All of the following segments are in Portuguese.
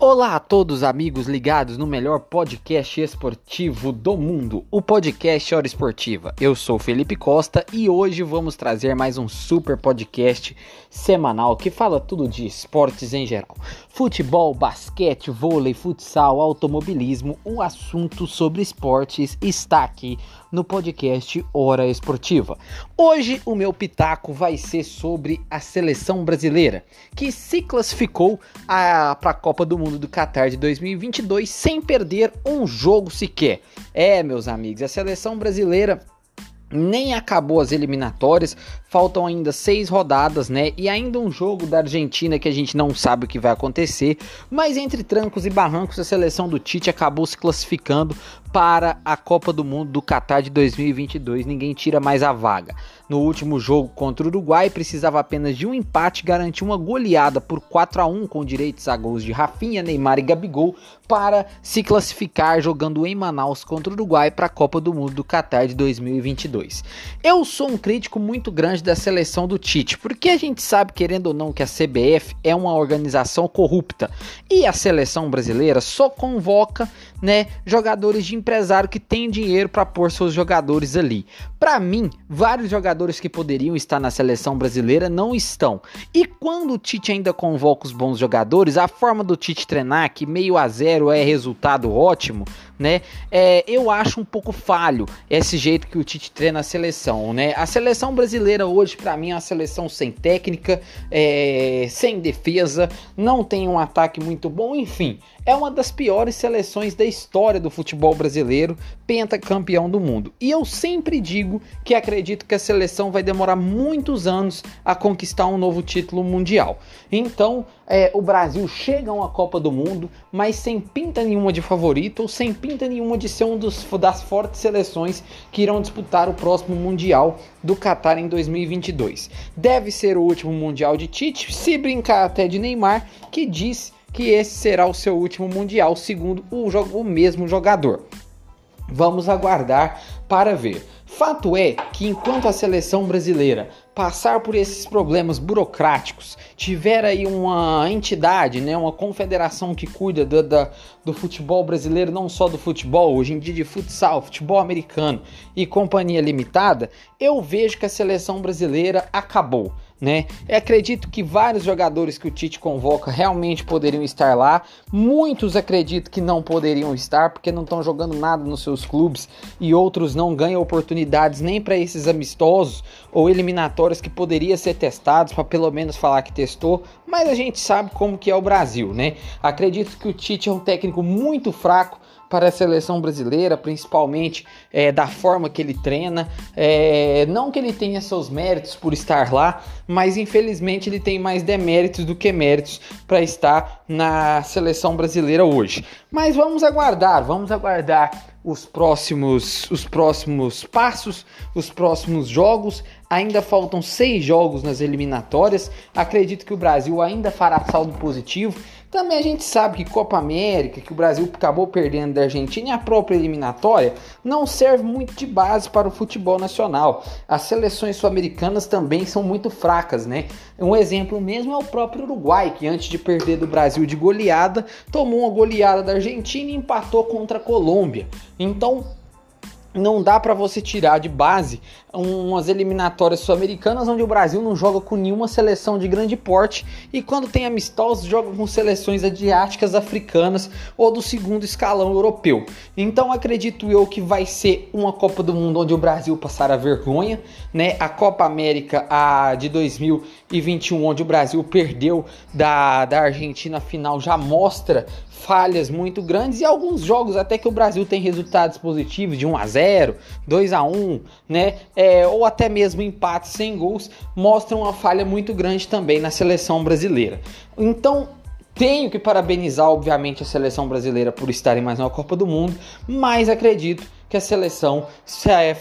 Olá a todos amigos ligados no melhor podcast esportivo do mundo, o podcast Hora Esportiva. Eu sou Felipe Costa e hoje vamos trazer mais um super podcast semanal que fala tudo de esportes em geral. Futebol, basquete, vôlei, futsal, automobilismo, o assunto sobre esportes está aqui no podcast Hora Esportiva. Hoje o meu pitaco vai ser sobre a seleção brasileira, que se classificou para a Copa do Mundo do Qatar de 2022 sem perder um jogo sequer. É, meus amigos, a seleção brasileira nem acabou as eliminatórias, faltam ainda seis rodadas, né? E ainda um jogo da Argentina que a gente não sabe o que vai acontecer. Mas entre trancos e barrancos, a seleção do Tite acabou se classificando para a Copa do Mundo do Qatar de 2022. Ninguém tira mais a vaga. No último jogo contra o Uruguai, precisava apenas de um empate garantir uma goleada por 4 a 1 com direitos a gols de Rafinha, Neymar e Gabigol para se classificar jogando em Manaus contra o Uruguai para a Copa do Mundo do Qatar de 2022. Eu sou um crítico muito grande da seleção do Tite, porque a gente sabe, querendo ou não, que a CBF é uma organização corrupta e a seleção brasileira só convoca né, jogadores de empresário que têm dinheiro para pôr seus jogadores ali. Para mim, vários jogadores que poderiam estar na seleção brasileira não estão. E quando o Tite ainda convoca os bons jogadores, a forma do Tite treinar, que meio a zero é resultado ótimo, né? É, eu acho um pouco falho esse jeito que o Tite treina a seleção, né? A seleção brasileira hoje, para mim, é uma seleção sem técnica, é, sem defesa, não tem um ataque muito bom, enfim é uma das piores seleções da história do futebol brasileiro, pentacampeão do mundo. E eu sempre digo que acredito que a seleção vai demorar muitos anos a conquistar um novo título mundial. Então, é, o Brasil chega a uma Copa do Mundo, mas sem pinta nenhuma de favorito ou sem pinta nenhuma de ser um dos, das fortes seleções que irão disputar o próximo Mundial do Qatar em 2022. Deve ser o último Mundial de Tite, se brincar até de Neymar, que diz que esse será o seu último Mundial, segundo o, o mesmo jogador. Vamos aguardar para ver. Fato é que enquanto a seleção brasileira passar por esses problemas burocráticos, tiver aí uma entidade, né, uma confederação que cuida do, do, do futebol brasileiro, não só do futebol, hoje em dia de futsal, futebol americano e companhia limitada, eu vejo que a seleção brasileira acabou né? Eu acredito que vários jogadores que o Tite convoca realmente poderiam estar lá. Muitos acredito que não poderiam estar porque não estão jogando nada nos seus clubes e outros não ganham oportunidades nem para esses amistosos ou eliminatórios que poderiam ser testados para pelo menos falar que testou. Mas a gente sabe como que é o Brasil, né? Acredito que o Tite é um técnico muito fraco para a seleção brasileira, principalmente é, da forma que ele treina. É, não que ele tenha seus méritos por estar lá, mas infelizmente ele tem mais deméritos do que méritos para estar na seleção brasileira hoje. Mas vamos aguardar, vamos aguardar os próximos, os próximos passos, os próximos jogos. Ainda faltam seis jogos nas eliminatórias. Acredito que o Brasil ainda fará saldo positivo. Também a gente sabe que Copa América, que o Brasil acabou perdendo da Argentina e a própria eliminatória, não serve muito de base para o futebol nacional. As seleções sul-americanas também são muito fracas, né? Um exemplo mesmo é o próprio Uruguai, que antes de perder do Brasil de goleada, tomou uma goleada da Argentina e empatou contra a Colômbia. Então, não dá para você tirar de base umas eliminatórias sul-americanas onde o Brasil não joga com nenhuma seleção de grande porte e quando tem amistosos joga com seleções asiáticas, africanas ou do segundo escalão europeu. Então acredito eu que vai ser uma Copa do Mundo onde o Brasil passará vergonha, né? A Copa América a de 2021 onde o Brasil perdeu da, da Argentina final já mostra falhas muito grandes e alguns jogos até que o Brasil tem resultados positivos de 1 a 0, 2 a 1, né? É, ou até mesmo empates sem gols mostram uma falha muito grande também na seleção brasileira. Então tenho que parabenizar, obviamente, a seleção brasileira por estarem mais na Copa do Mundo, mas acredito que a seleção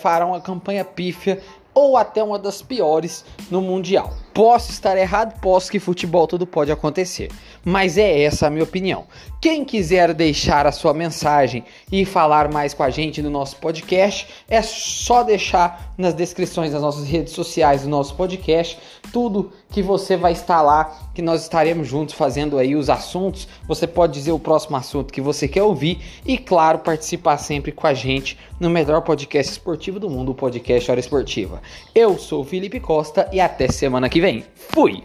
fará uma campanha pífia ou até uma das piores no Mundial. Posso estar errado, posso que futebol tudo pode acontecer. Mas é essa a minha opinião. Quem quiser deixar a sua mensagem e falar mais com a gente no nosso podcast, é só deixar nas descrições das nossas redes sociais do nosso podcast tudo que você vai estar lá, que nós estaremos juntos fazendo aí os assuntos. Você pode dizer o próximo assunto que você quer ouvir e, claro, participar sempre com a gente no melhor podcast esportivo do mundo, o podcast Hora Esportiva. Eu sou o Felipe Costa e até semana que vem. Fui!